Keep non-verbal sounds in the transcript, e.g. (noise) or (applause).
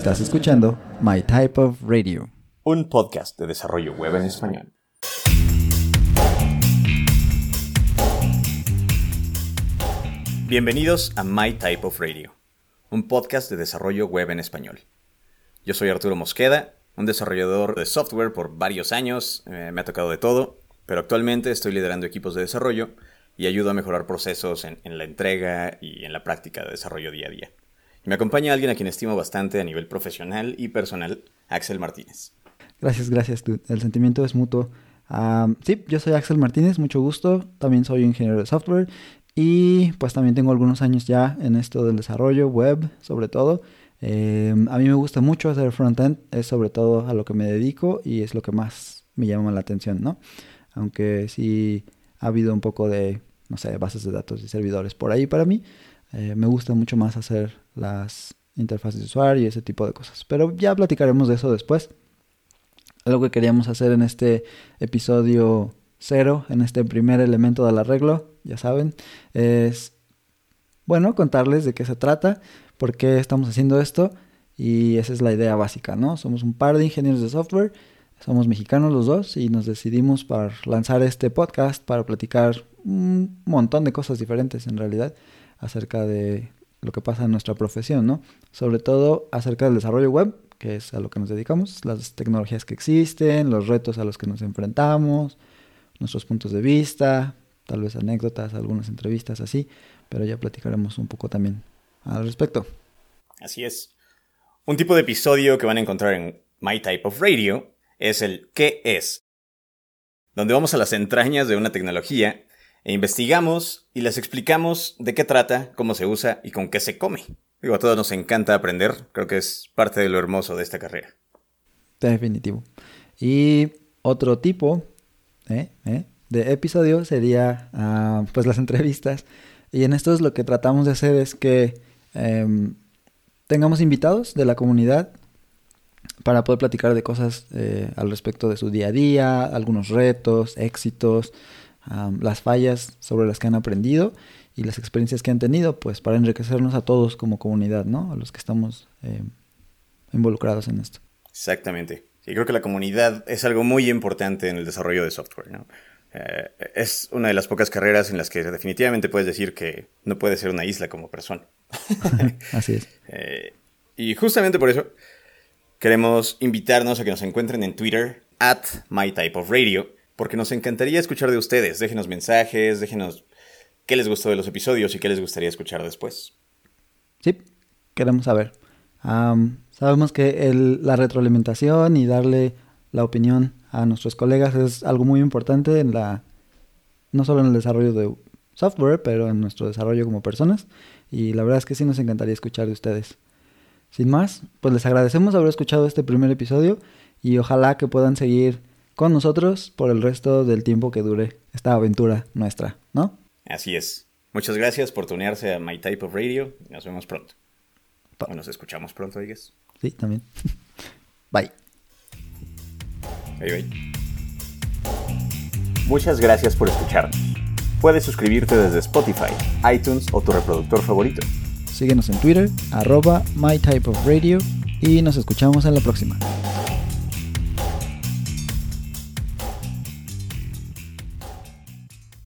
Estás escuchando My Type of Radio, un podcast de desarrollo web en español. Bienvenidos a My Type of Radio, un podcast de desarrollo web en español. Yo soy Arturo Mosqueda, un desarrollador de software por varios años, eh, me ha tocado de todo, pero actualmente estoy liderando equipos de desarrollo y ayudo a mejorar procesos en, la entrega y en la práctica de desarrollo día a día. Me acompaña alguien a quien estimo bastante a nivel profesional y personal, Axel Martínez. Gracias, gracias. El sentimiento es mutuo. sí, yo soy Axel Martínez, mucho gusto. También soy ingeniero de software y pues también tengo algunos años ya en esto del desarrollo web, sobre todo. Em, a mí me gusta mucho hacer frontend, es sobre todo a lo que me dedico y es lo que más me llama la atención, ¿no? Aunque sí ha habido un poco de no sé, bases de datos y servidores por ahí para mí. Eh, me gusta mucho más hacer las interfaces de usuario y ese tipo de cosas. Pero ya platicaremos de eso después. Algo que queríamos hacer en este episodio cero, en este primer elemento del arreglo, ya saben, es, bueno, contarles de qué se trata, por qué estamos haciendo esto y esa es la idea básica, ¿no? Somos un par de ingenieros de software, somos mexicanos los dos y nos decidimos para lanzar este podcast para platicar un montón de cosas diferentes en realidad acerca de lo que pasa en nuestra profesión, ¿no? Sobre todo acerca del desarrollo web, que es a lo que nos dedicamos, las tecnologías que existen, los retos a los que nos enfrentamos, nuestros puntos de vista, tal vez anécdotas, algunas entrevistas así, pero ya platicaremos un poco también al respecto. Así es. Un tipo de episodio que van a encontrar en My Type of Radio es el ¿qué es? Donde vamos a las entrañas de una tecnología e investigamos y les explicamos de qué trata, cómo se usa y con qué se come. Digo, a todos nos encanta aprender, creo que es parte de lo hermoso de esta carrera. Definitivo. Y otro tipo ¿eh? ¿Eh? de episodio sería ah, pues las entrevistas. Y en estos lo que tratamos de hacer es que em, tengamos invitados de la comunidad para poder platicar de cosas eh, al respecto de su día a día, algunos retos, éxitos, las fallas sobre las que han aprendido y las experiencias que han tenido, pues para enriquecernos a todos como comunidad, ¿no? A los que estamos eh, involucrados en esto. Exactamente. Y creo que la comunidad es algo muy importante en el desarrollo de software, ¿no? Eh, es una de las pocas carreras en las que definitivamente puedes decir que no puedes ser una isla como persona. (laughs) Así es. (laughs) Eh, y justamente por eso queremos invitarnos a que nos encuentren en Twitter, at MyTypeOfRadio, porque nos encantaría escuchar de ustedes. Déjenos mensajes, déjenos qué les gustó de los episodios y qué les gustaría escuchar después. Sí, queremos saber. sabemos que la retroalimentación y darle la opinión a nuestros colegas es algo muy importante en la no solo en el desarrollo de software, pero en nuestro desarrollo como personas. Y la verdad es que sí nos encantaría escuchar de ustedes. Sin más, pues les agradecemos haber escuchado este primer episodio y ojalá que puedan seguir con nosotros por el resto del tiempo que dure esta aventura nuestra, ¿no? Así es. Muchas gracias por tunearse a My Type of Radio. Nos vemos pronto. O nos escuchamos pronto, I Sí, también. (laughs) bye. Bye, bye. Muchas gracias por escucharnos. Puedes suscribirte desde Spotify, iTunes o tu reproductor favorito. Síguenos en Twitter, arroba MyTypeOfRadio y nos escuchamos en la próxima.